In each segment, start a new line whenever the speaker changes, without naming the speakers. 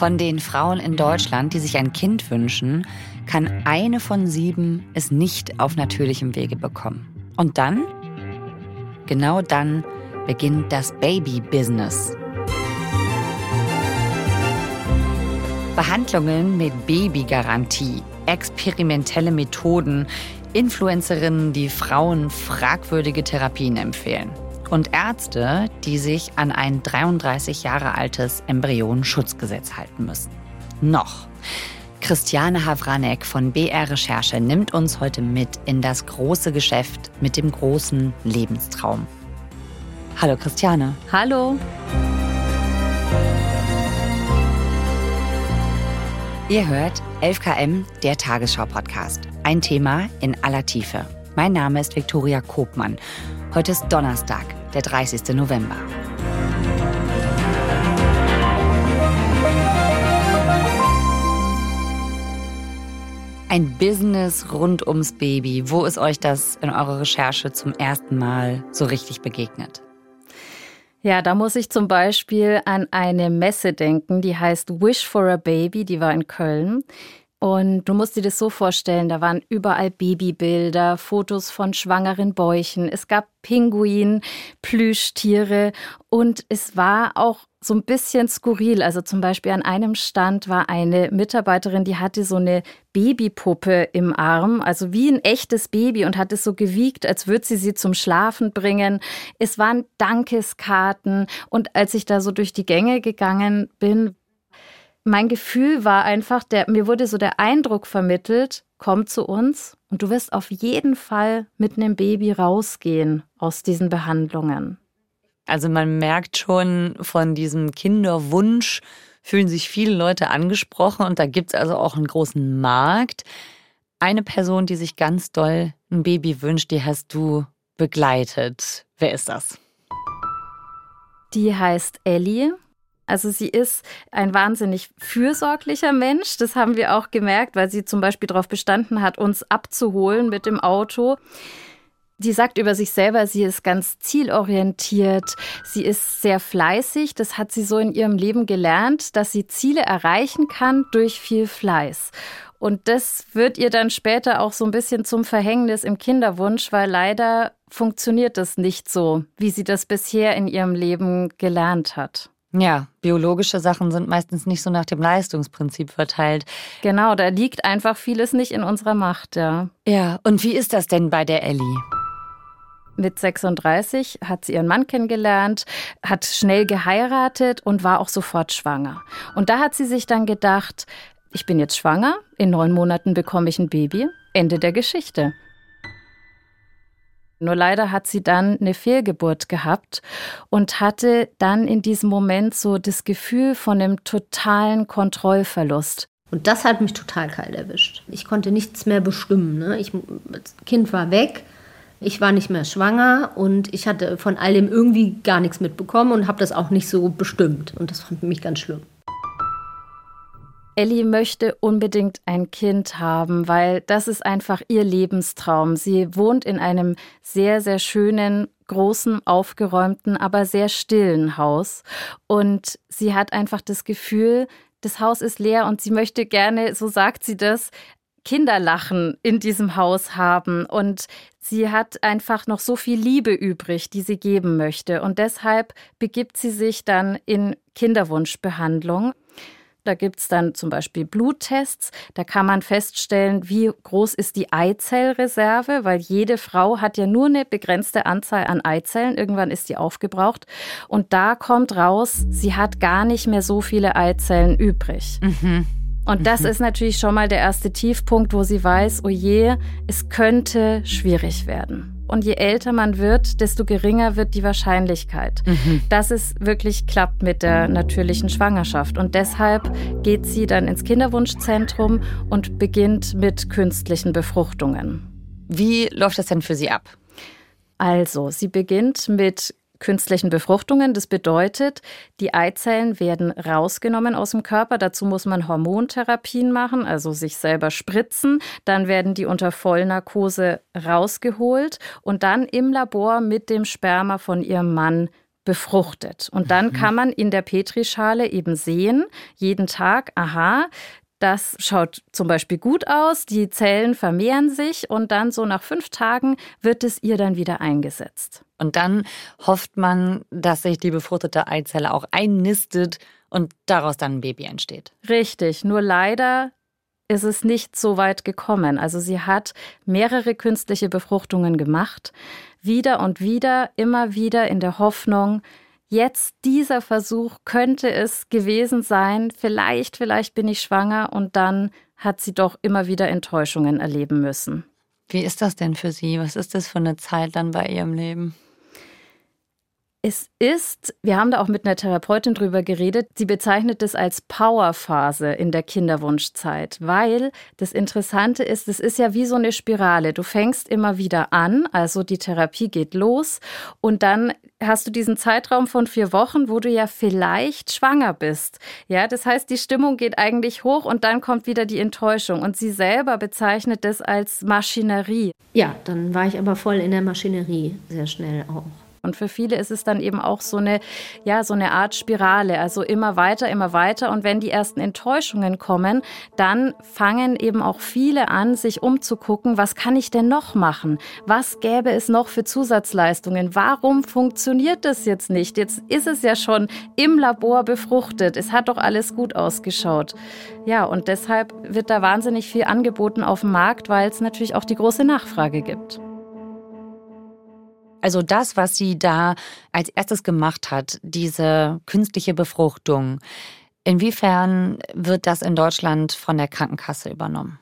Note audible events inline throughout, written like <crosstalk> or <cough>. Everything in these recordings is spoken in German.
Von den Frauen in Deutschland, die sich ein Kind wünschen, kann eine von sieben es nicht auf natürlichem Wege bekommen. Und dann, genau dann, beginnt das Baby-Business. Behandlungen mit Babygarantie, experimentelle Methoden, Influencerinnen, die Frauen fragwürdige Therapien empfehlen und Ärzte, die sich an ein 33 Jahre altes Embryonenschutzgesetz halten müssen. Noch. Christiane Havranek von BR Recherche nimmt uns heute mit in das große Geschäft mit dem großen Lebenstraum. Hallo Christiane.
Hallo.
Ihr hört 11KM, der Tagesschau-Podcast. Ein Thema in aller Tiefe. Mein Name ist Viktoria Kobmann. Heute ist Donnerstag, der 30. November. Ein Business rund ums Baby. Wo ist euch das in eurer Recherche zum ersten Mal so richtig begegnet?
Ja, da muss ich zum Beispiel an eine Messe denken, die heißt Wish for a Baby, die war in Köln. Und du musst dir das so vorstellen, da waren überall Babybilder, Fotos von schwangeren Bäuchen, es gab Pinguin, Plüschtiere und es war auch so ein bisschen skurril. Also zum Beispiel an einem Stand war eine Mitarbeiterin, die hatte so eine Babypuppe im Arm, also wie ein echtes Baby und hat es so gewiegt, als würde sie sie zum Schlafen bringen. Es waren Dankeskarten und als ich da so durch die Gänge gegangen bin, mein Gefühl war einfach, der, mir wurde so der Eindruck vermittelt, komm zu uns und du wirst auf jeden Fall mit einem Baby rausgehen aus diesen Behandlungen.
Also man merkt schon von diesem Kinderwunsch, fühlen sich viele Leute angesprochen und da gibt es also auch einen großen Markt. Eine Person, die sich ganz doll ein Baby wünscht, die hast du begleitet. Wer ist das?
Die heißt Ellie also sie ist ein wahnsinnig fürsorglicher Mensch. Das haben wir auch gemerkt, weil sie zum Beispiel darauf bestanden hat, uns abzuholen mit dem Auto. Sie sagt über sich selber, sie ist ganz zielorientiert, sie ist sehr fleißig. Das hat sie so in ihrem Leben gelernt, dass sie Ziele erreichen kann durch viel Fleiß. Und das wird ihr dann später auch so ein bisschen zum Verhängnis im Kinderwunsch, weil leider funktioniert das nicht so, wie sie das bisher in ihrem Leben gelernt hat.
Ja, biologische Sachen sind meistens nicht so nach dem Leistungsprinzip verteilt.
Genau, da liegt einfach vieles nicht in unserer Macht, ja.
Ja, und wie ist das denn bei der Ellie?
Mit 36 hat sie ihren Mann kennengelernt, hat schnell geheiratet und war auch sofort schwanger. Und da hat sie sich dann gedacht, ich bin jetzt schwanger, in neun Monaten bekomme ich ein Baby, Ende der Geschichte. Nur leider hat sie dann eine Fehlgeburt gehabt und hatte dann in diesem Moment so das Gefühl von einem totalen Kontrollverlust.
Und das hat mich total kalt erwischt. Ich konnte nichts mehr bestimmen. Ne? Ich, das Kind war weg, ich war nicht mehr schwanger und ich hatte von all dem irgendwie gar nichts mitbekommen und habe das auch nicht so bestimmt. Und das fand mich ganz schlimm.
Ellie möchte unbedingt ein Kind haben, weil das ist einfach ihr Lebenstraum. Sie wohnt in einem sehr, sehr schönen, großen, aufgeräumten, aber sehr stillen Haus. Und sie hat einfach das Gefühl, das Haus ist leer und sie möchte gerne, so sagt sie das, Kinderlachen in diesem Haus haben und sie hat einfach noch so viel Liebe übrig, die sie geben möchte und deshalb begibt sie sich dann in Kinderwunschbehandlung. Da gibt es dann zum Beispiel Bluttests. Da kann man feststellen, wie groß ist die Eizellreserve, weil jede Frau hat ja nur eine begrenzte Anzahl an Eizellen. Irgendwann ist die aufgebraucht. Und da kommt raus, sie hat gar nicht mehr so viele Eizellen übrig. Mhm. Und das mhm. ist natürlich schon mal der erste Tiefpunkt, wo sie weiß, oh je, es könnte schwierig werden. Und je älter man wird, desto geringer wird die Wahrscheinlichkeit, mhm. dass es wirklich klappt mit der natürlichen Schwangerschaft. Und deshalb geht sie dann ins Kinderwunschzentrum und beginnt mit künstlichen Befruchtungen.
Wie läuft das denn für sie ab?
Also, sie beginnt mit künstlichen Befruchtungen. Das bedeutet, die Eizellen werden rausgenommen aus dem Körper. Dazu muss man Hormontherapien machen, also sich selber spritzen. Dann werden die unter Vollnarkose rausgeholt und dann im Labor mit dem Sperma von ihrem Mann befruchtet. Und dann mhm. kann man in der Petrischale eben sehen, jeden Tag, aha, das schaut zum Beispiel gut aus, die Zellen vermehren sich und dann so nach fünf Tagen wird es ihr dann wieder eingesetzt.
Und dann hofft man, dass sich die befruchtete Eizelle auch einnistet und daraus dann ein Baby entsteht.
Richtig, nur leider ist es nicht so weit gekommen. Also sie hat mehrere künstliche Befruchtungen gemacht, wieder und wieder, immer wieder in der Hoffnung, jetzt dieser Versuch könnte es gewesen sein, vielleicht, vielleicht bin ich schwanger und dann hat sie doch immer wieder Enttäuschungen erleben müssen.
Wie ist das denn für Sie? Was ist das für eine Zeit dann bei Ihrem Leben?
Es ist, wir haben da auch mit einer Therapeutin drüber geredet, sie bezeichnet es als Powerphase in der Kinderwunschzeit, weil das Interessante ist, es ist ja wie so eine Spirale. Du fängst immer wieder an, also die Therapie geht los und dann hast du diesen Zeitraum von vier Wochen, wo du ja vielleicht schwanger bist. Ja, das heißt, die Stimmung geht eigentlich hoch und dann kommt wieder die Enttäuschung und sie selber bezeichnet das als Maschinerie.
Ja, dann war ich aber voll in der Maschinerie sehr schnell auch.
Und für viele ist es dann eben auch so eine, ja, so eine Art Spirale, also immer weiter, immer weiter. Und wenn die ersten Enttäuschungen kommen, dann fangen eben auch viele an, sich umzugucken, was kann ich denn noch machen? Was gäbe es noch für Zusatzleistungen? Warum funktioniert das jetzt nicht? Jetzt ist es ja schon im Labor befruchtet. Es hat doch alles gut ausgeschaut. Ja, und deshalb wird da wahnsinnig viel angeboten auf dem Markt, weil es natürlich auch die große Nachfrage gibt.
Also das, was sie da als erstes gemacht hat, diese künstliche Befruchtung, inwiefern wird das in Deutschland von der Krankenkasse übernommen?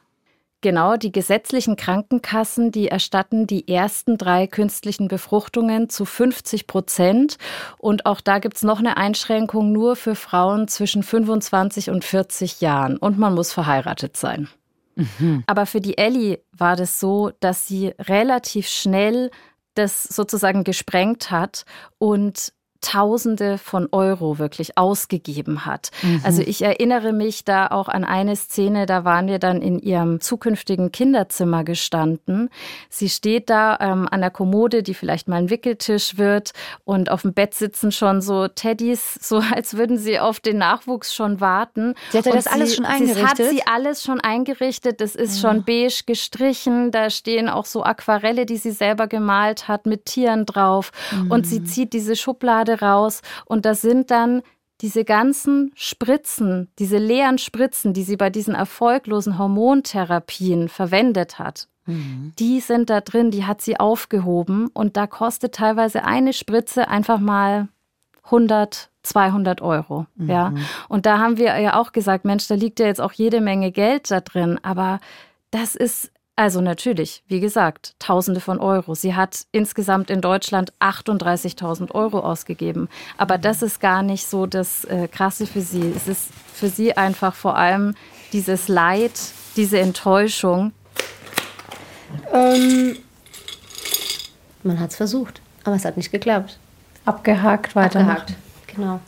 Genau, die gesetzlichen Krankenkassen, die erstatten die ersten drei künstlichen Befruchtungen zu 50 Prozent. Und auch da gibt es noch eine Einschränkung nur für Frauen zwischen 25 und 40 Jahren. Und man muss verheiratet sein. Mhm. Aber für die Ellie war das so, dass sie relativ schnell das sozusagen gesprengt hat. Und Tausende von Euro wirklich ausgegeben hat. Mhm. Also ich erinnere mich da auch an eine Szene, da waren wir dann in ihrem zukünftigen Kinderzimmer gestanden. Sie steht da ähm, an der Kommode, die vielleicht mal ein Wickeltisch wird und auf dem Bett sitzen schon so Teddys, so <laughs> als würden sie auf den Nachwuchs schon warten.
Sie hatte das sie, alles schon eingerichtet?
Das hat sie alles schon eingerichtet. Das ist ja. schon beige gestrichen. Da stehen auch so Aquarelle, die sie selber gemalt hat mit Tieren drauf. Mhm. Und sie zieht diese Schublade gerade raus und da sind dann diese ganzen Spritzen, diese leeren Spritzen, die sie bei diesen erfolglosen Hormontherapien verwendet hat. Mhm. Die sind da drin, die hat sie aufgehoben und da kostet teilweise eine Spritze einfach mal 100, 200 Euro. Mhm. Ja. Und da haben wir ja auch gesagt, Mensch, da liegt ja jetzt auch jede Menge Geld da drin, aber das ist also natürlich, wie gesagt, Tausende von Euro. Sie hat insgesamt in Deutschland 38.000 Euro ausgegeben. Aber das ist gar nicht so das äh, Krasse für sie. Es ist für sie einfach vor allem dieses Leid, diese Enttäuschung.
Ähm, man hat es versucht, aber es hat nicht geklappt.
Abgehakt, weiter.
Abgehakt, genau.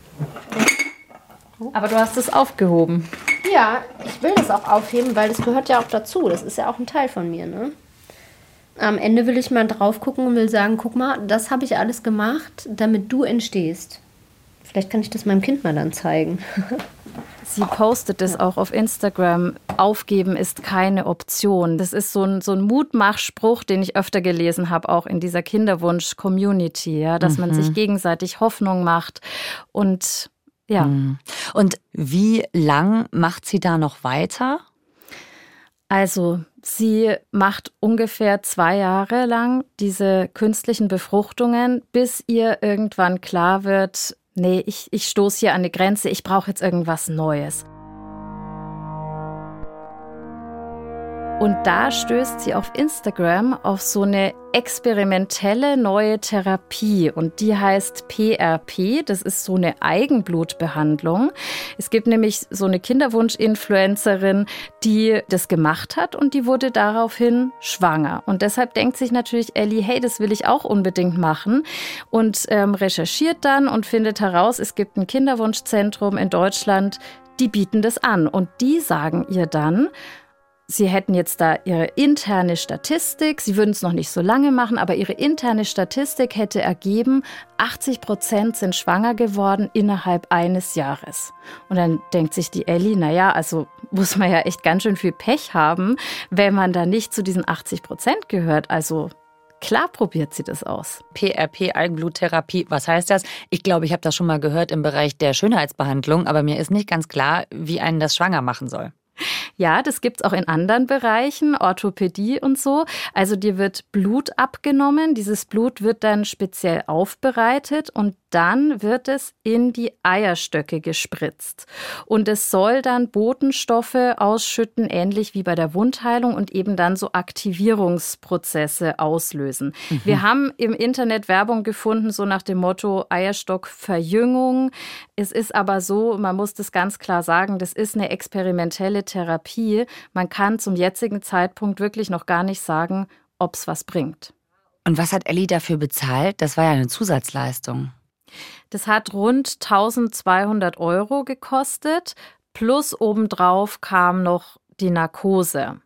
Aber du hast es aufgehoben.
Ja, ich will das auch aufheben, weil das gehört ja auch dazu. Das ist ja auch ein Teil von mir, ne? Am Ende will ich mal drauf gucken und will sagen, guck mal, das habe ich alles gemacht, damit du entstehst. Vielleicht kann ich das meinem Kind mal dann zeigen. <laughs>
Sie postet es auch auf Instagram. Aufgeben ist keine Option. Das ist so ein, so ein Mutmachspruch, den ich öfter gelesen habe, auch in dieser Kinderwunsch-Community, ja, dass mhm. man sich gegenseitig Hoffnung macht und ja. Hm.
Und wie lang macht sie da noch weiter?
Also, sie macht ungefähr zwei Jahre lang diese künstlichen Befruchtungen, bis ihr irgendwann klar wird, nee, ich, ich stoße hier an eine Grenze, ich brauche jetzt irgendwas Neues. Und da stößt sie auf Instagram auf so eine experimentelle neue Therapie und die heißt PRP. Das ist so eine Eigenblutbehandlung. Es gibt nämlich so eine Kinderwunsch-Influencerin, die das gemacht hat und die wurde daraufhin schwanger. Und deshalb denkt sich natürlich Ellie, hey, das will ich auch unbedingt machen und ähm, recherchiert dann und findet heraus, es gibt ein Kinderwunschzentrum in Deutschland, die bieten das an und die sagen ihr dann, Sie hätten jetzt da ihre interne Statistik, sie würden es noch nicht so lange machen, aber ihre interne Statistik hätte ergeben, 80 Prozent sind schwanger geworden innerhalb eines Jahres. Und dann denkt sich die Ellie, naja, also muss man ja echt ganz schön viel Pech haben, wenn man da nicht zu diesen 80 Prozent gehört. Also Klar probiert sie das aus.
PRP, Algenbluttherapie, was heißt das? Ich glaube, ich habe das schon mal gehört im Bereich der Schönheitsbehandlung, aber mir ist nicht ganz klar, wie einen das schwanger machen soll.
Ja, das gibt es auch in anderen Bereichen, Orthopädie und so. Also dir wird Blut abgenommen. Dieses Blut wird dann speziell aufbereitet und dann wird es in die Eierstöcke gespritzt. Und es soll dann Botenstoffe ausschütten, ähnlich wie bei der Wundheilung und eben dann so Aktivierungsprozesse auslösen. Mhm. Wir haben im Internet Werbung gefunden, so nach dem Motto Eierstockverjüngung. Es ist aber so, man muss das ganz klar sagen, das ist eine experimentelle Therapie. Man kann zum jetzigen Zeitpunkt wirklich noch gar nicht sagen, ob es was bringt.
Und was hat Ellie dafür bezahlt? Das war ja eine Zusatzleistung.
Das hat rund 1200 Euro gekostet, plus obendrauf kam noch die Narkose.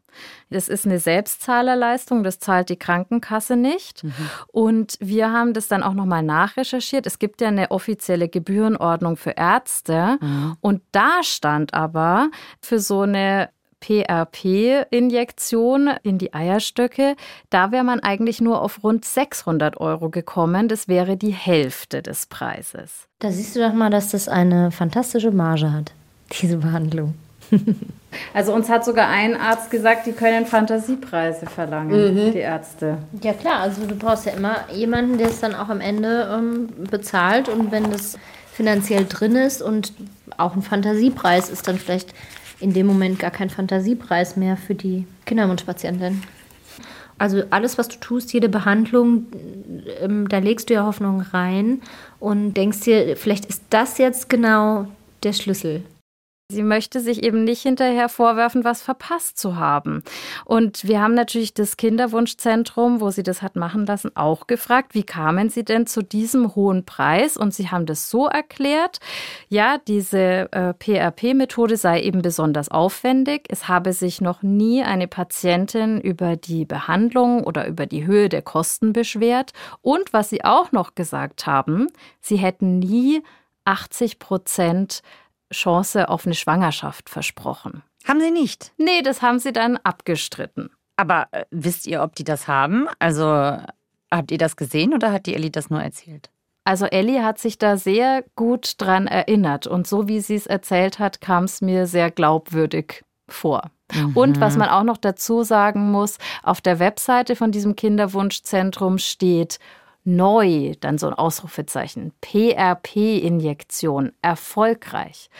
Das ist eine Selbstzahlerleistung, das zahlt die Krankenkasse nicht. Mhm. Und wir haben das dann auch nochmal nachrecherchiert. Es gibt ja eine offizielle Gebührenordnung für Ärzte. Mhm. Und da stand aber für so eine PRP-Injektion in die Eierstöcke, da wäre man eigentlich nur auf rund 600 Euro gekommen. Das wäre die Hälfte des Preises.
Da siehst du doch mal, dass das eine fantastische Marge hat, diese Behandlung. <laughs>
Also uns hat sogar ein Arzt gesagt, die können Fantasiepreise verlangen, mhm. die Ärzte.
Ja klar, also du brauchst ja immer jemanden, der es dann auch am Ende ähm, bezahlt und wenn das finanziell drin ist und auch ein Fantasiepreis ist dann vielleicht in dem Moment gar kein Fantasiepreis mehr für die Kinderwunschpatientin. Also alles, was du tust, jede Behandlung, ähm, da legst du ja Hoffnung rein und denkst dir, vielleicht ist das jetzt genau der Schlüssel.
Sie möchte sich eben nicht hinterher vorwerfen, was verpasst zu haben. Und wir haben natürlich das Kinderwunschzentrum, wo sie das hat machen lassen, auch gefragt, wie kamen Sie denn zu diesem hohen Preis? Und sie haben das so erklärt, ja, diese äh, PRP-Methode sei eben besonders aufwendig. Es habe sich noch nie eine Patientin über die Behandlung oder über die Höhe der Kosten beschwert. Und was sie auch noch gesagt haben, sie hätten nie 80 Prozent Chance auf eine Schwangerschaft versprochen.
Haben Sie nicht?
Nee, das haben Sie dann abgestritten.
Aber äh, wisst ihr, ob die das haben? Also habt ihr das gesehen oder hat die Ellie das nur erzählt?
Also Ellie hat sich da sehr gut dran erinnert und so wie sie es erzählt hat, kam es mir sehr glaubwürdig vor. Mhm. Und was man auch noch dazu sagen muss, auf der Webseite von diesem Kinderwunschzentrum steht neu, dann so ein Ausrufezeichen, PRP-Injektion, erfolgreich.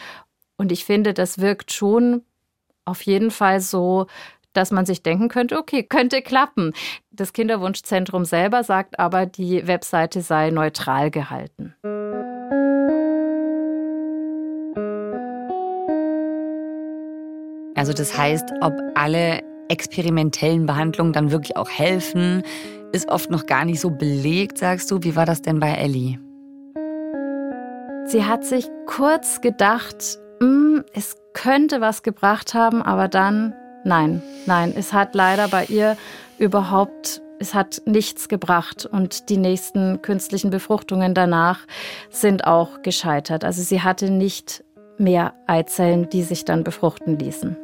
Und ich finde, das wirkt schon auf jeden Fall so, dass man sich denken könnte, okay, könnte klappen. Das Kinderwunschzentrum selber sagt aber, die Webseite sei neutral gehalten.
Also das heißt, ob alle experimentellen Behandlungen dann wirklich auch helfen, ist oft noch gar nicht so belegt, sagst du. Wie war das denn bei Ellie?
Sie hat sich kurz gedacht, mm, es könnte was gebracht haben, aber dann, nein, nein, es hat leider bei ihr überhaupt, es hat nichts gebracht und die nächsten künstlichen Befruchtungen danach sind auch gescheitert. Also sie hatte nicht mehr Eizellen, die sich dann befruchten ließen.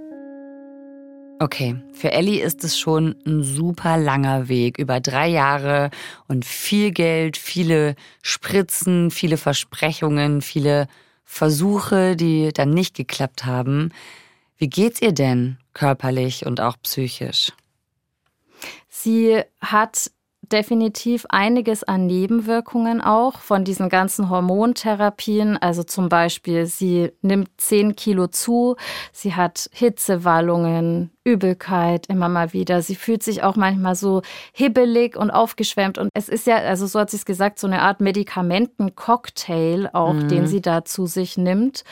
Okay, für Ellie ist es schon ein super langer Weg, über drei Jahre und viel Geld, viele Spritzen, viele Versprechungen, viele Versuche, die dann nicht geklappt haben. Wie geht's ihr denn körperlich und auch psychisch?
Sie hat definitiv einiges an Nebenwirkungen auch von diesen ganzen Hormontherapien. Also zum Beispiel, sie nimmt 10 Kilo zu, sie hat Hitzewallungen, Übelkeit immer mal wieder. Sie fühlt sich auch manchmal so hibbelig und aufgeschwemmt. Und es ist ja, also so hat sie es gesagt, so eine Art Medikamentencocktail auch, mhm. den sie da zu sich nimmt.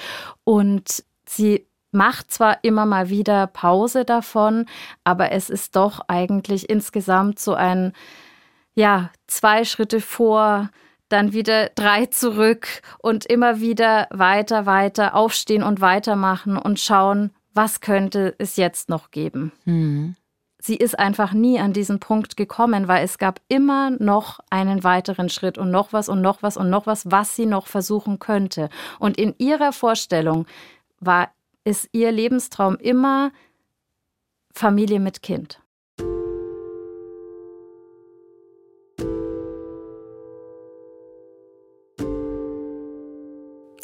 Und sie macht zwar immer mal wieder Pause davon, aber es ist doch eigentlich insgesamt so ein ja, zwei Schritte vor, dann wieder drei zurück und immer wieder weiter, weiter aufstehen und weitermachen und schauen, was könnte es jetzt noch geben? Mhm. Sie ist einfach nie an diesen Punkt gekommen, weil es gab immer noch einen weiteren Schritt und noch was und noch was und noch was, was sie noch versuchen könnte. Und in ihrer Vorstellung war ist ihr Lebenstraum immer Familie mit Kind.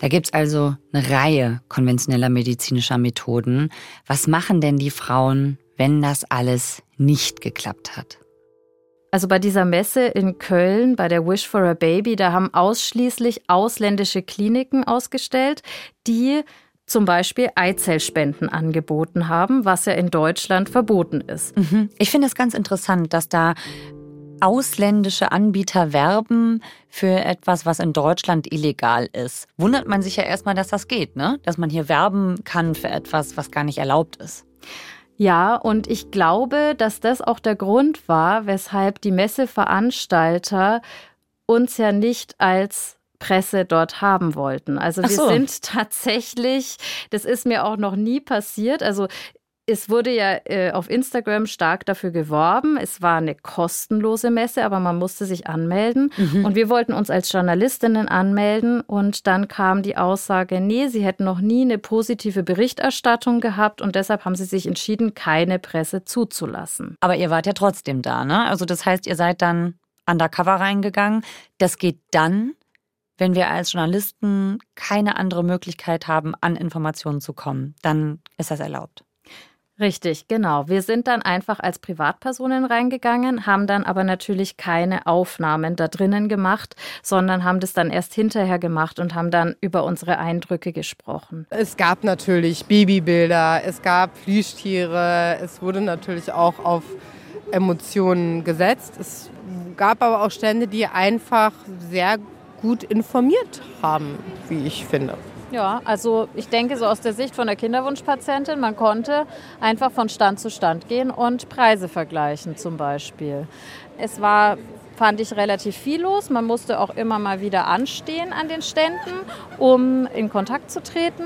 Da gibt es also eine Reihe konventioneller medizinischer Methoden. Was machen denn die Frauen, wenn das alles nicht geklappt hat?
Also bei dieser Messe in Köln, bei der Wish for a Baby, da haben ausschließlich ausländische Kliniken ausgestellt, die zum Beispiel Eizellspenden angeboten haben, was ja in Deutschland verboten ist.
Mhm. Ich finde es ganz interessant, dass da ausländische Anbieter werben für etwas, was in Deutschland illegal ist. Wundert man sich ja erstmal, dass das geht, ne? Dass man hier werben kann für etwas, was gar nicht erlaubt ist.
Ja, und ich glaube, dass das auch der Grund war, weshalb die Messeveranstalter uns ja nicht als Presse dort haben wollten. Also wir so. sind tatsächlich, das ist mir auch noch nie passiert. Also es wurde ja äh, auf Instagram stark dafür geworben. Es war eine kostenlose Messe, aber man musste sich anmelden. Mhm. Und wir wollten uns als Journalistinnen anmelden. Und dann kam die Aussage, nee, sie hätten noch nie eine positive Berichterstattung gehabt. Und deshalb haben sie sich entschieden, keine Presse zuzulassen.
Aber ihr wart ja trotzdem da, ne? Also das heißt, ihr seid dann undercover reingegangen. Das geht dann, wenn wir als Journalisten keine andere Möglichkeit haben, an Informationen zu kommen, dann ist das erlaubt.
Richtig, genau. Wir sind dann einfach als Privatpersonen reingegangen, haben dann aber natürlich keine Aufnahmen da drinnen gemacht, sondern haben das dann erst hinterher gemacht und haben dann über unsere Eindrücke gesprochen.
Es gab natürlich Babybilder, es gab Plüschtiere, es wurde natürlich auch auf Emotionen gesetzt. Es gab aber auch Stände, die einfach sehr gut informiert haben, wie ich finde.
Ja, also ich denke so aus der Sicht von der Kinderwunschpatientin, man konnte einfach von Stand zu Stand gehen und Preise vergleichen zum Beispiel. Es war fand ich relativ viel los. Man musste auch immer mal wieder anstehen an den Ständen, um in Kontakt zu treten.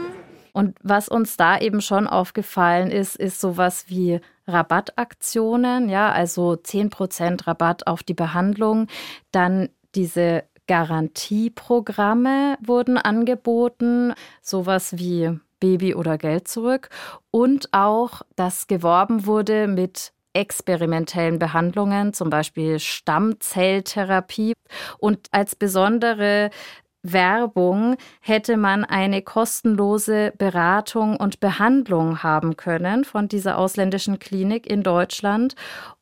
Und was uns da eben schon aufgefallen ist, ist sowas wie Rabattaktionen, ja, also 10% Rabatt auf die Behandlung, dann diese Garantieprogramme wurden angeboten, sowas wie Baby oder Geld zurück und auch, dass geworben wurde mit experimentellen Behandlungen, zum Beispiel Stammzelltherapie. Und als besondere Werbung hätte man eine kostenlose Beratung und Behandlung haben können von dieser ausländischen Klinik in Deutschland.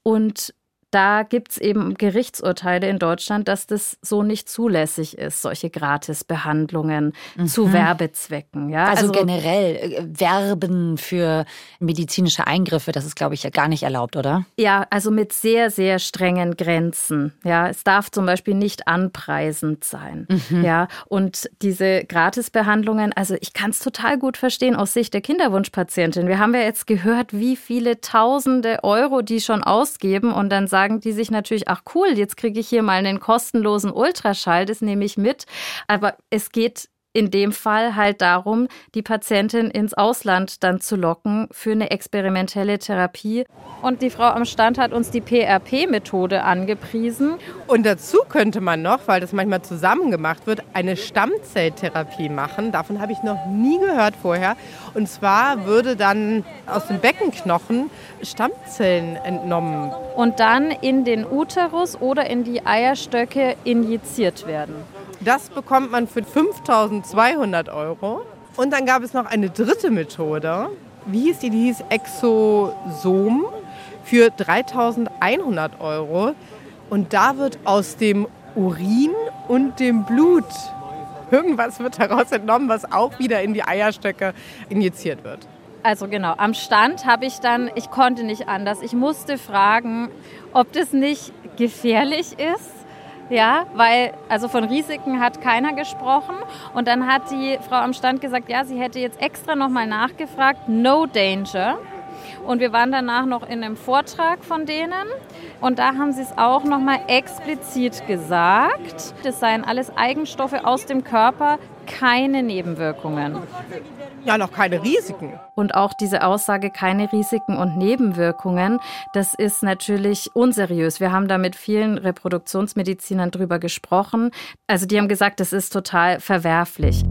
Und da gibt es eben Gerichtsurteile in Deutschland, dass das so nicht zulässig ist, solche Gratisbehandlungen mhm. zu Werbezwecken. Ja?
Also, also generell äh, Werben für medizinische Eingriffe, das ist, glaube ich, gar nicht erlaubt, oder?
Ja, also mit sehr, sehr strengen Grenzen. Ja, es darf zum Beispiel nicht anpreisend sein. Mhm. Ja, und diese Gratisbehandlungen, also ich kann es total gut verstehen aus Sicht der Kinderwunschpatientin. Wir haben ja jetzt gehört, wie viele Tausende Euro die schon ausgeben und dann sagen, sagen die sich natürlich, ach cool, jetzt kriege ich hier mal einen kostenlosen Ultraschall, das nehme ich mit. Aber es geht in dem Fall halt darum, die Patientin ins Ausland dann zu locken für eine experimentelle Therapie. Und die Frau am Stand hat uns die PRP-Methode angepriesen.
Und dazu könnte man noch, weil das manchmal zusammen gemacht wird, eine Stammzelltherapie machen. Davon habe ich noch nie gehört vorher. Und zwar würde dann aus dem Beckenknochen Stammzellen entnommen.
Und dann in den Uterus oder in die Eierstöcke injiziert werden.
Das bekommt man für 5200 Euro. Und dann gab es noch eine dritte Methode. Wie hieß die? Die hieß Exosom für 3100 Euro. Und da wird aus dem Urin und dem Blut irgendwas wird daraus entnommen, was auch wieder in die Eierstöcke injiziert wird.
Also genau, am Stand habe ich dann, ich konnte nicht anders, ich musste fragen, ob das nicht gefährlich ist ja, weil also von Risiken hat keiner gesprochen. Und dann hat die Frau am Stand gesagt, ja, sie hätte jetzt extra nochmal nachgefragt, no danger. Und wir waren danach noch in einem Vortrag von denen. Und da haben sie es auch nochmal explizit gesagt. Das seien alles Eigenstoffe aus dem Körper, keine Nebenwirkungen.
Ja, noch keine Risiken.
Und auch diese Aussage, keine Risiken und Nebenwirkungen, das ist natürlich unseriös. Wir haben da mit vielen Reproduktionsmedizinern drüber gesprochen. Also die haben gesagt, das ist total verwerflich.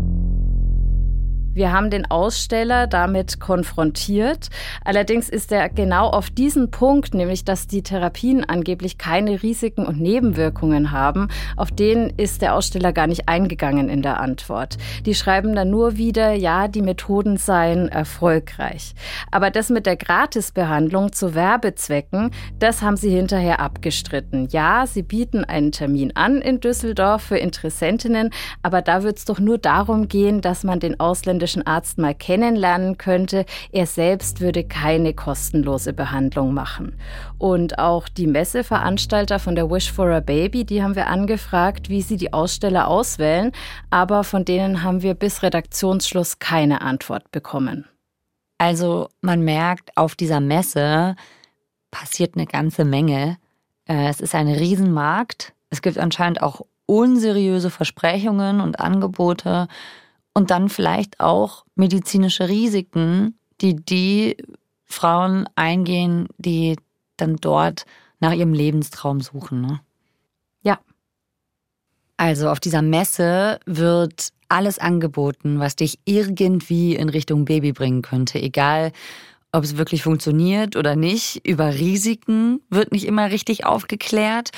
Wir haben den Aussteller damit konfrontiert. Allerdings ist er genau auf diesen Punkt, nämlich dass die Therapien angeblich keine Risiken und Nebenwirkungen haben, auf den ist der Aussteller gar nicht eingegangen in der Antwort. Die schreiben dann nur wieder, ja, die Methoden seien erfolgreich. Aber das mit der Gratisbehandlung zu Werbezwecken, das haben sie hinterher abgestritten. Ja, sie bieten einen Termin an in Düsseldorf für Interessentinnen, aber da wird es doch nur darum gehen, dass man den ausländischen ausländischen Arzt mal kennenlernen könnte. Er selbst würde keine kostenlose Behandlung machen. Und auch die Messeveranstalter von der Wish for a Baby, die haben wir angefragt, wie sie die Aussteller auswählen, aber von denen haben wir bis Redaktionsschluss keine Antwort bekommen.
Also man merkt, auf dieser Messe passiert eine ganze Menge. Äh, es ist ein Riesenmarkt. Es gibt anscheinend auch unseriöse Versprechungen und Angebote und dann vielleicht auch medizinische Risiken, die die Frauen eingehen, die dann dort nach ihrem Lebenstraum suchen. Ne?
Ja.
Also auf dieser Messe wird alles angeboten, was dich irgendwie in Richtung Baby bringen könnte, egal ob es wirklich funktioniert oder nicht. Über Risiken wird nicht immer richtig aufgeklärt.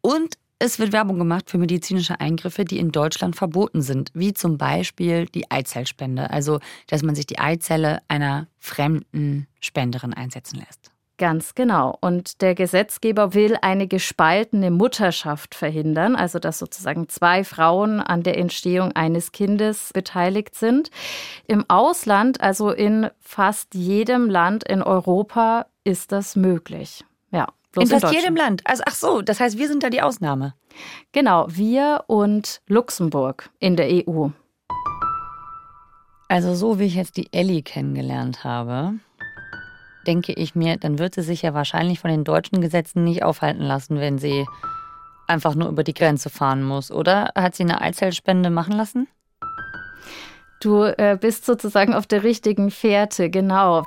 Und es wird Werbung gemacht für medizinische Eingriffe, die in Deutschland verboten sind, wie zum Beispiel die Eizellspende, also dass man sich die Eizelle einer fremden Spenderin einsetzen lässt.
Ganz genau. Und der Gesetzgeber will eine gespaltene Mutterschaft verhindern, also dass sozusagen zwei Frauen an der Entstehung eines Kindes beteiligt sind. Im Ausland, also in fast jedem Land in Europa, ist das möglich. Ja.
Bloß in fast jedem Land. Also ach so, das heißt, wir sind da die Ausnahme.
Genau, wir und Luxemburg in der EU.
Also so wie ich jetzt die Ellie kennengelernt habe, denke ich mir, dann wird sie sich ja wahrscheinlich von den deutschen Gesetzen nicht aufhalten lassen, wenn sie einfach nur über die Grenze fahren muss, oder? Hat sie eine Eizellspende machen lassen?
Du äh, bist sozusagen auf der richtigen Fährte, genau.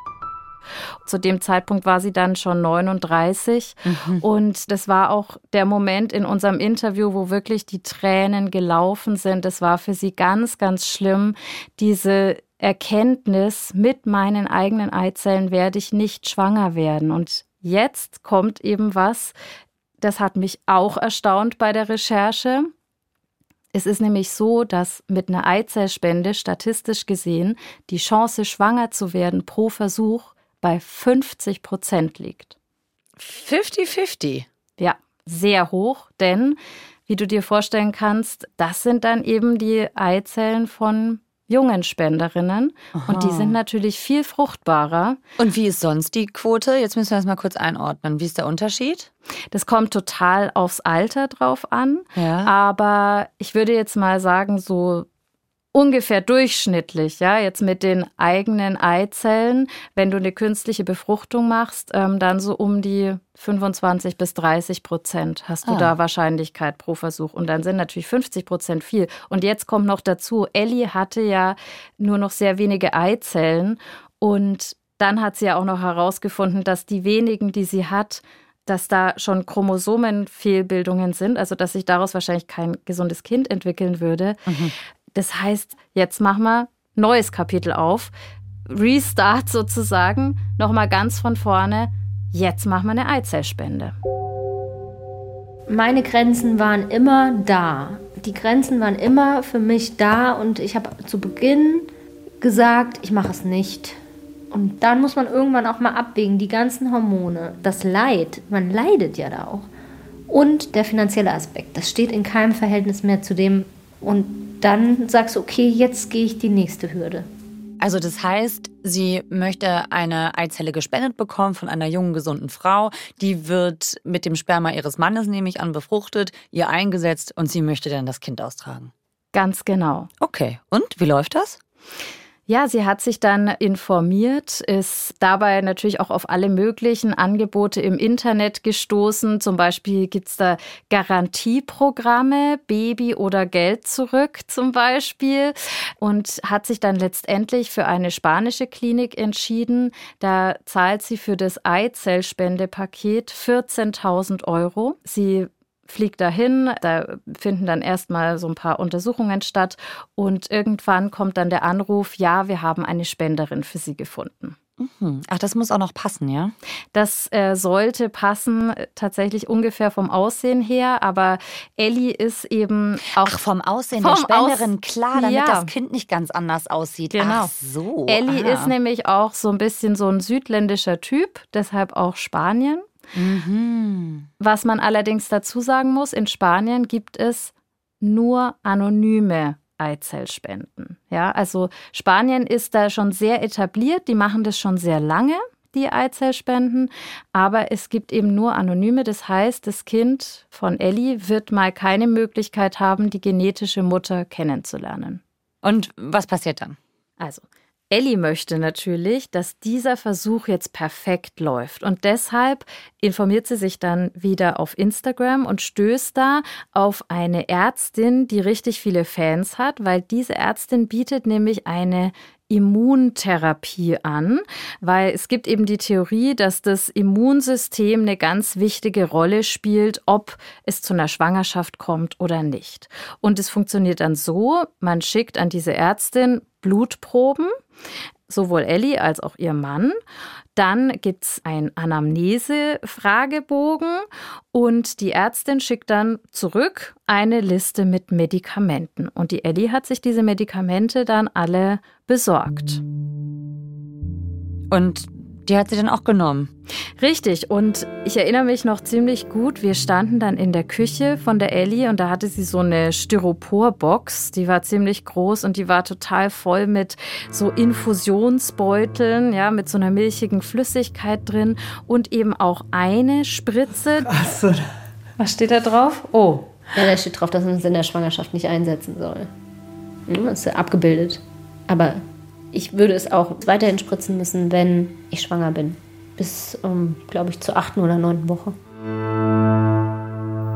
Zu dem Zeitpunkt war sie dann schon 39 mhm. und das war auch der Moment in unserem Interview, wo wirklich die Tränen gelaufen sind. Es war für sie ganz, ganz schlimm, diese Erkenntnis, mit meinen eigenen Eizellen werde ich nicht schwanger werden. Und jetzt kommt eben was, das hat mich auch erstaunt bei der Recherche. Es ist nämlich so, dass mit einer Eizellspende statistisch gesehen die Chance, schwanger zu werden pro Versuch bei 50 Prozent liegt.
50-50?
Ja, sehr hoch, denn wie du dir vorstellen kannst, das sind dann eben die Eizellen von jungen Spenderinnen Aha. und die sind natürlich viel fruchtbarer.
Und wie ist sonst die Quote? Jetzt müssen wir das mal kurz einordnen. Wie ist der Unterschied?
Das kommt total aufs Alter drauf an, ja. aber ich würde jetzt mal sagen, so ungefähr durchschnittlich, ja, jetzt mit den eigenen Eizellen, wenn du eine künstliche Befruchtung machst, ähm, dann so um die 25 bis 30 Prozent hast du ah. da Wahrscheinlichkeit pro Versuch. Und dann sind natürlich 50 Prozent viel. Und jetzt kommt noch dazu, Ellie hatte ja nur noch sehr wenige Eizellen. Und dann hat sie ja auch noch herausgefunden, dass die wenigen, die sie hat, dass da schon Chromosomenfehlbildungen sind, also dass sich daraus wahrscheinlich kein gesundes Kind entwickeln würde. Mhm. Das heißt, jetzt machen wir neues Kapitel auf. Restart sozusagen, nochmal ganz von vorne. Jetzt machen wir eine Eizellspende.
Meine Grenzen waren immer da. Die Grenzen waren immer für mich da und ich habe zu Beginn gesagt, ich mache es nicht. Und dann muss man irgendwann auch mal abwägen, die ganzen Hormone, das Leid, man leidet ja da auch. Und der finanzielle Aspekt, das steht in keinem Verhältnis mehr zu dem. Und dann sagst du, okay, jetzt gehe ich die nächste Hürde.
Also das heißt, sie möchte eine Eizelle gespendet bekommen von einer jungen, gesunden Frau. Die wird mit dem Sperma ihres Mannes nämlich an befruchtet, ihr eingesetzt und sie möchte dann das Kind austragen.
Ganz genau.
Okay, und wie läuft das?
Ja, sie hat sich dann informiert, ist dabei natürlich auch auf alle möglichen Angebote im Internet gestoßen. Zum Beispiel gibt es da Garantieprogramme, Baby oder Geld zurück zum Beispiel. Und hat sich dann letztendlich für eine spanische Klinik entschieden. Da zahlt sie für das Eizellspendepaket 14.000 Euro. Sie fliegt dahin, da finden dann erstmal so ein paar Untersuchungen statt und irgendwann kommt dann der Anruf, ja, wir haben eine Spenderin für Sie gefunden.
Mhm. Ach, das muss auch noch passen, ja?
Das äh, sollte passen, tatsächlich ungefähr vom Aussehen her, aber Ellie ist eben auch.
Ach, vom Aussehen vom der Spenderin, Aus klar, damit ja. das Kind nicht ganz anders aussieht.
Genau.
Ach so.
Ellie Aha. ist nämlich auch so ein bisschen so ein südländischer Typ, deshalb auch Spanien. Mhm. Was man allerdings dazu sagen muss, in Spanien gibt es nur anonyme Eizellspenden. Ja, also Spanien ist da schon sehr etabliert, die machen das schon sehr lange, die Eizellspenden, aber es gibt eben nur anonyme. Das heißt, das Kind von Ellie wird mal keine Möglichkeit haben, die genetische Mutter kennenzulernen.
Und was passiert dann?
Also, Ellie möchte natürlich, dass dieser Versuch jetzt perfekt läuft. Und deshalb informiert sie sich dann wieder auf Instagram und stößt da auf eine Ärztin, die richtig viele Fans hat, weil diese Ärztin bietet nämlich eine Immuntherapie an, weil es gibt eben die Theorie, dass das Immunsystem eine ganz wichtige Rolle spielt, ob es zu einer Schwangerschaft kommt oder nicht. Und es funktioniert dann so, man schickt an diese Ärztin Blutproben, sowohl Ellie als auch ihr Mann. Dann gibt es einen Anamnese-Fragebogen und die Ärztin schickt dann zurück eine Liste mit Medikamenten. Und die Ellie hat sich diese Medikamente dann alle besorgt.
Und die hat sie dann auch genommen.
Richtig. Und ich erinnere mich noch ziemlich gut. Wir standen dann in der Küche von der Ellie und da hatte sie so eine Styroporbox. Die war ziemlich groß und die war total voll mit so Infusionsbeuteln, ja, mit so einer milchigen Flüssigkeit drin und eben auch eine Spritze.
Achso. Was steht da drauf? Oh.
Ja, da steht drauf, dass man es in der Schwangerschaft nicht einsetzen soll. Das ist ja abgebildet. Aber ich würde es auch weiterhin spritzen müssen, wenn ich schwanger bin. Bis, um, glaube ich, zur achten oder neunten Woche.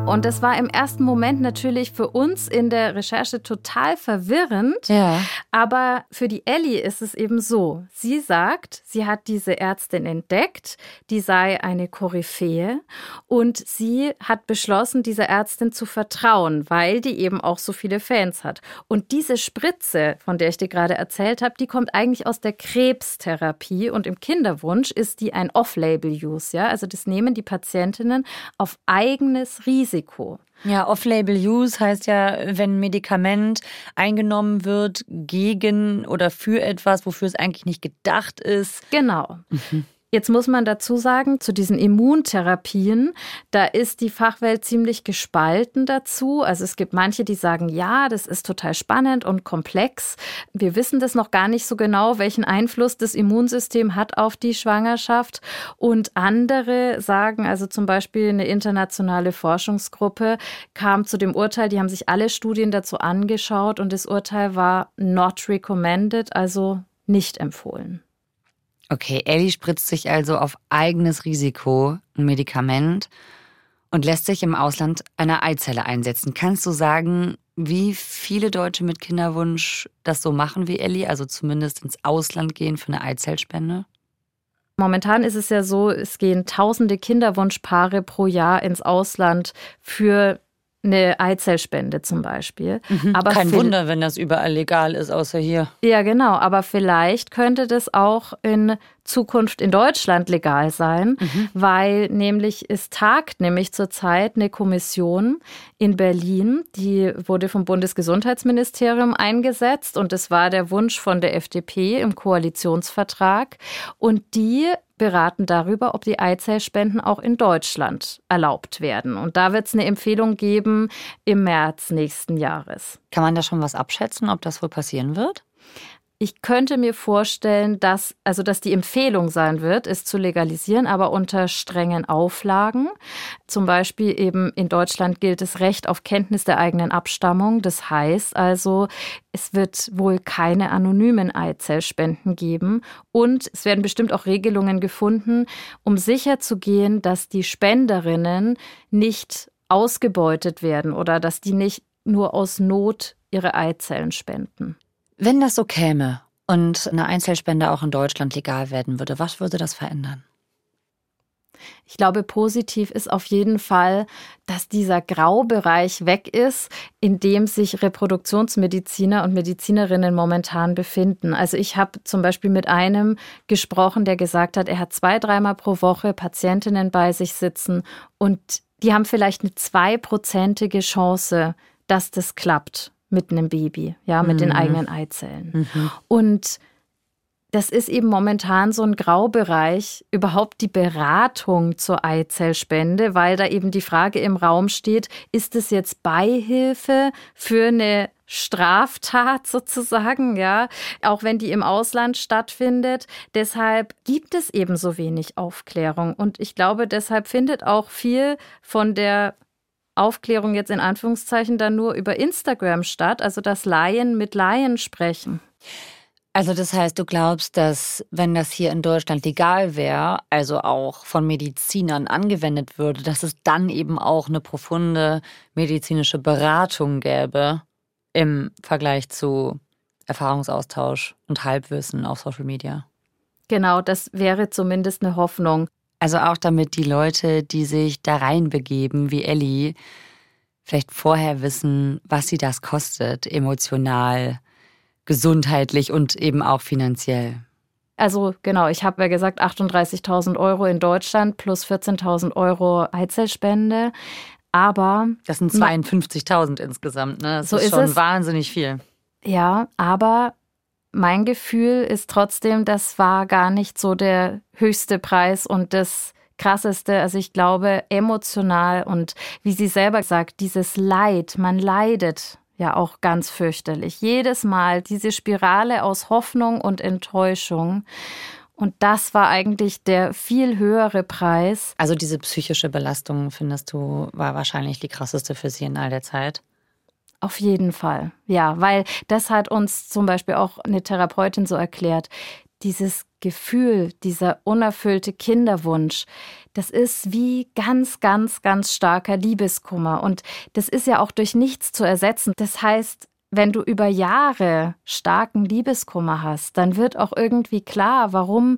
Und das war im ersten Moment natürlich für uns in der Recherche total verwirrend.
Ja.
Aber für die Ellie ist es eben so. Sie sagt, sie hat diese Ärztin entdeckt, die sei eine Koryphäe und sie hat beschlossen, dieser Ärztin zu vertrauen, weil die eben auch so viele Fans hat. Und diese Spritze, von der ich dir gerade erzählt habe, die kommt eigentlich aus der Krebstherapie und im Kinderwunsch ist die ein Off-Label-Use. Ja? Also das nehmen die Patientinnen auf eigenes Risiko Risiko.
Ja, Off-Label-Use heißt ja, wenn ein Medikament eingenommen wird gegen oder für etwas, wofür es eigentlich nicht gedacht ist.
Genau. Mhm. Jetzt muss man dazu sagen, zu diesen Immuntherapien, da ist die Fachwelt ziemlich gespalten dazu. Also es gibt manche, die sagen, ja, das ist total spannend und komplex. Wir wissen das noch gar nicht so genau, welchen Einfluss das Immunsystem hat auf die Schwangerschaft. Und andere sagen, also zum Beispiel eine internationale Forschungsgruppe kam zu dem Urteil, die haben sich alle Studien dazu angeschaut und das Urteil war not recommended, also nicht empfohlen.
Okay, Ellie spritzt sich also auf eigenes Risiko ein Medikament und lässt sich im Ausland eine Eizelle einsetzen. Kannst du sagen, wie viele Deutsche mit Kinderwunsch das so machen wie Ellie, also zumindest ins Ausland gehen für eine Eizellspende?
Momentan ist es ja so, es gehen tausende Kinderwunschpaare pro Jahr ins Ausland für eine Eizellspende zum Beispiel.
Mhm. Aber Kein Wunder, wenn das überall legal ist, außer hier.
Ja, genau. Aber vielleicht könnte das auch in Zukunft in Deutschland legal sein, mhm. weil nämlich es tagt nämlich zurzeit eine Kommission in Berlin, die wurde vom Bundesgesundheitsministerium eingesetzt und es war der Wunsch von der FDP im Koalitionsvertrag und die beraten darüber, ob die Eizellspenden auch in Deutschland erlaubt werden. Und da wird es eine Empfehlung geben im März nächsten Jahres.
Kann man da schon was abschätzen, ob das wohl passieren wird?
Ich könnte mir vorstellen, dass, also, dass die Empfehlung sein wird, es zu legalisieren, aber unter strengen Auflagen. Zum Beispiel eben in Deutschland gilt das Recht auf Kenntnis der eigenen Abstammung. Das heißt also, es wird wohl keine anonymen Eizellspenden geben und es werden bestimmt auch Regelungen gefunden, um sicherzugehen, dass die Spenderinnen nicht ausgebeutet werden oder dass die nicht nur aus Not ihre Eizellen spenden.
Wenn das so käme und eine Einzelspende auch in Deutschland legal werden würde, was würde das verändern?
Ich glaube, positiv ist auf jeden Fall, dass dieser Graubereich weg ist, in dem sich Reproduktionsmediziner und Medizinerinnen momentan befinden. Also ich habe zum Beispiel mit einem gesprochen, der gesagt hat, er hat zwei, dreimal pro Woche Patientinnen bei sich sitzen und die haben vielleicht eine zweiprozentige Chance, dass das klappt mit einem Baby, ja, mit mhm. den eigenen Eizellen. Mhm. Und das ist eben momentan so ein Graubereich, überhaupt die Beratung zur Eizellspende, weil da eben die Frage im Raum steht, ist es jetzt Beihilfe für eine Straftat sozusagen, ja, auch wenn die im Ausland stattfindet. Deshalb gibt es eben so wenig Aufklärung. Und ich glaube, deshalb findet auch viel von der Aufklärung jetzt in Anführungszeichen dann nur über Instagram statt, also dass Laien mit Laien sprechen.
Also das heißt, du glaubst, dass wenn das hier in Deutschland legal wäre, also auch von Medizinern angewendet würde, dass es dann eben auch eine profunde medizinische Beratung gäbe im Vergleich zu Erfahrungsaustausch und Halbwissen auf Social Media.
Genau, das wäre zumindest eine Hoffnung.
Also auch damit die Leute, die sich da reinbegeben, wie Ellie, vielleicht vorher wissen, was sie das kostet, emotional, gesundheitlich und eben auch finanziell.
Also genau, ich habe ja gesagt 38.000 Euro in Deutschland plus 14.000 Euro Eizellspende. Aber
das sind 52.000 insgesamt. Ne? Das so ist, ist schon es. wahnsinnig viel.
Ja, aber mein Gefühl ist trotzdem, das war gar nicht so der höchste Preis und das krasseste. Also ich glaube, emotional und wie sie selber sagt, dieses Leid, man leidet ja auch ganz fürchterlich. Jedes Mal diese Spirale aus Hoffnung und Enttäuschung. Und das war eigentlich der viel höhere Preis.
Also diese psychische Belastung, findest du, war wahrscheinlich die krasseste für sie in all der Zeit?
Auf jeden Fall, ja, weil das hat uns zum Beispiel auch eine Therapeutin so erklärt. Dieses Gefühl, dieser unerfüllte Kinderwunsch, das ist wie ganz, ganz, ganz starker Liebeskummer. Und das ist ja auch durch nichts zu ersetzen. Das heißt, wenn du über Jahre starken Liebeskummer hast, dann wird auch irgendwie klar, warum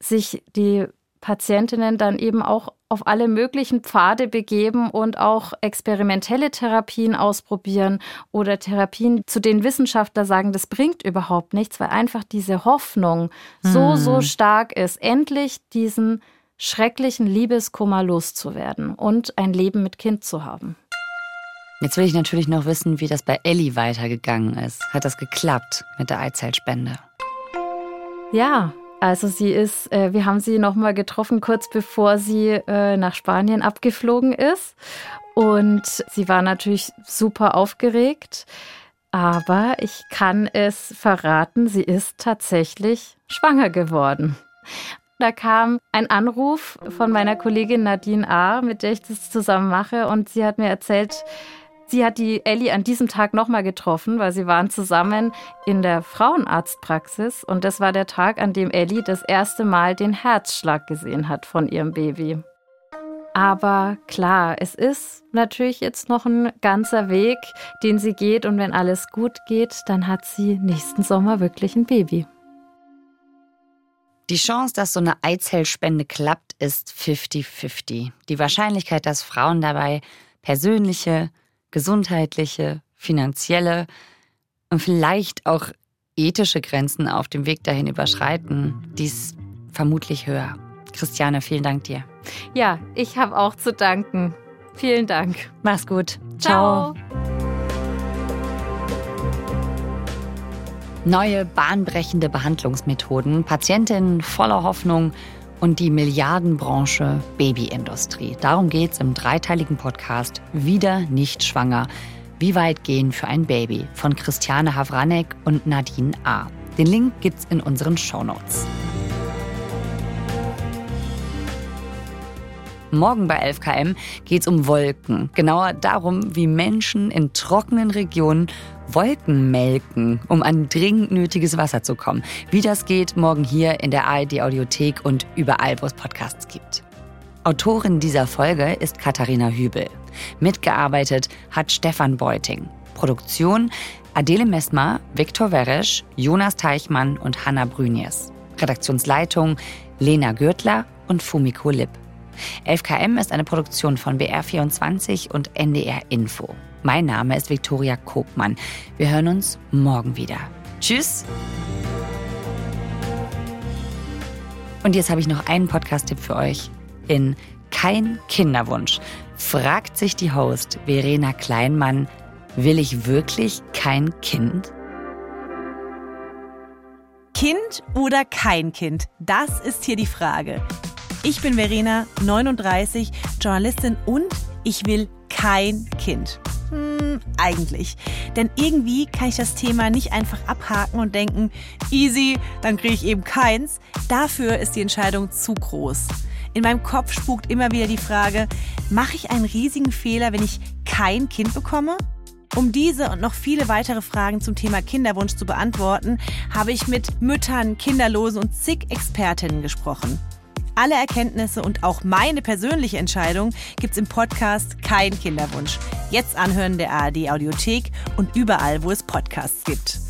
sich die Patientinnen dann eben auch auf alle möglichen Pfade begeben und auch experimentelle Therapien ausprobieren oder Therapien, zu denen Wissenschaftler sagen, das bringt überhaupt nichts, weil einfach diese Hoffnung so, so hm. stark ist, endlich diesen schrecklichen Liebeskummer loszuwerden und ein Leben mit Kind zu haben.
Jetzt will ich natürlich noch wissen, wie das bei Ellie weitergegangen ist. Hat das geklappt mit der Eizellspende?
Ja, also sie ist, äh, wir haben sie noch mal getroffen kurz bevor sie äh, nach Spanien abgeflogen ist und sie war natürlich super aufgeregt. Aber ich kann es verraten, sie ist tatsächlich schwanger geworden. Da kam ein Anruf von meiner Kollegin Nadine A., mit der ich das zusammen mache. Und sie hat mir erzählt, sie hat die Ellie an diesem Tag nochmal getroffen, weil sie waren zusammen in der Frauenarztpraxis. Und das war der Tag, an dem Ellie das erste Mal den Herzschlag gesehen hat von ihrem Baby. Aber klar, es ist natürlich jetzt noch ein ganzer Weg, den sie geht. Und wenn alles gut geht, dann hat sie nächsten Sommer wirklich ein Baby.
Die Chance, dass so eine Eizellspende klappt, ist 50-50. Die Wahrscheinlichkeit, dass Frauen dabei persönliche, gesundheitliche, finanzielle und vielleicht auch ethische Grenzen auf dem Weg dahin überschreiten, die ist vermutlich höher. Christiane, vielen Dank dir.
Ja, ich habe auch zu danken. Vielen Dank.
Mach's gut. Ciao. Neue bahnbrechende Behandlungsmethoden, Patientinnen voller Hoffnung und die Milliardenbranche Babyindustrie. Darum geht's im dreiteiligen Podcast Wieder nicht schwanger. Wie weit gehen für ein Baby von Christiane Havranek und Nadine A. Den Link gibt's in unseren Shownotes. Morgen bei 11KM geht es um Wolken. Genauer darum, wie Menschen in trockenen Regionen Wolken melken, um an dringend nötiges Wasser zu kommen. Wie das geht, morgen hier in der ARD Audiothek und überall, wo es Podcasts gibt. Autorin dieser Folge ist Katharina Hübel. Mitgearbeitet hat Stefan Beuting. Produktion Adele Messmer, Viktor Weresch, Jonas Teichmann und Hanna Brünjes. Redaktionsleitung Lena Gürtler und Fumiko Lipp. 11KM ist eine Produktion von BR24 und NDR Info. Mein Name ist Viktoria Kobmann. Wir hören uns morgen wieder. Tschüss! Und jetzt habe ich noch einen Podcast-Tipp für euch. In Kein Kinderwunsch fragt sich die Host Verena Kleinmann, will ich wirklich kein Kind?
Kind oder kein Kind? Das ist hier die Frage. Ich bin Verena, 39, Journalistin und ich will kein Kind. Hm, eigentlich. Denn irgendwie kann ich das Thema nicht einfach abhaken und denken, easy, dann kriege ich eben keins. Dafür ist die Entscheidung zu groß. In meinem Kopf spukt immer wieder die Frage, mache ich einen riesigen Fehler, wenn ich kein Kind bekomme? Um diese und noch viele weitere Fragen zum Thema Kinderwunsch zu beantworten, habe ich mit Müttern, Kinderlosen und zig Expertinnen gesprochen. Alle Erkenntnisse und auch meine persönliche Entscheidung gibt's im Podcast Kein Kinderwunsch. Jetzt anhören der ARD Audiothek und überall, wo es Podcasts gibt.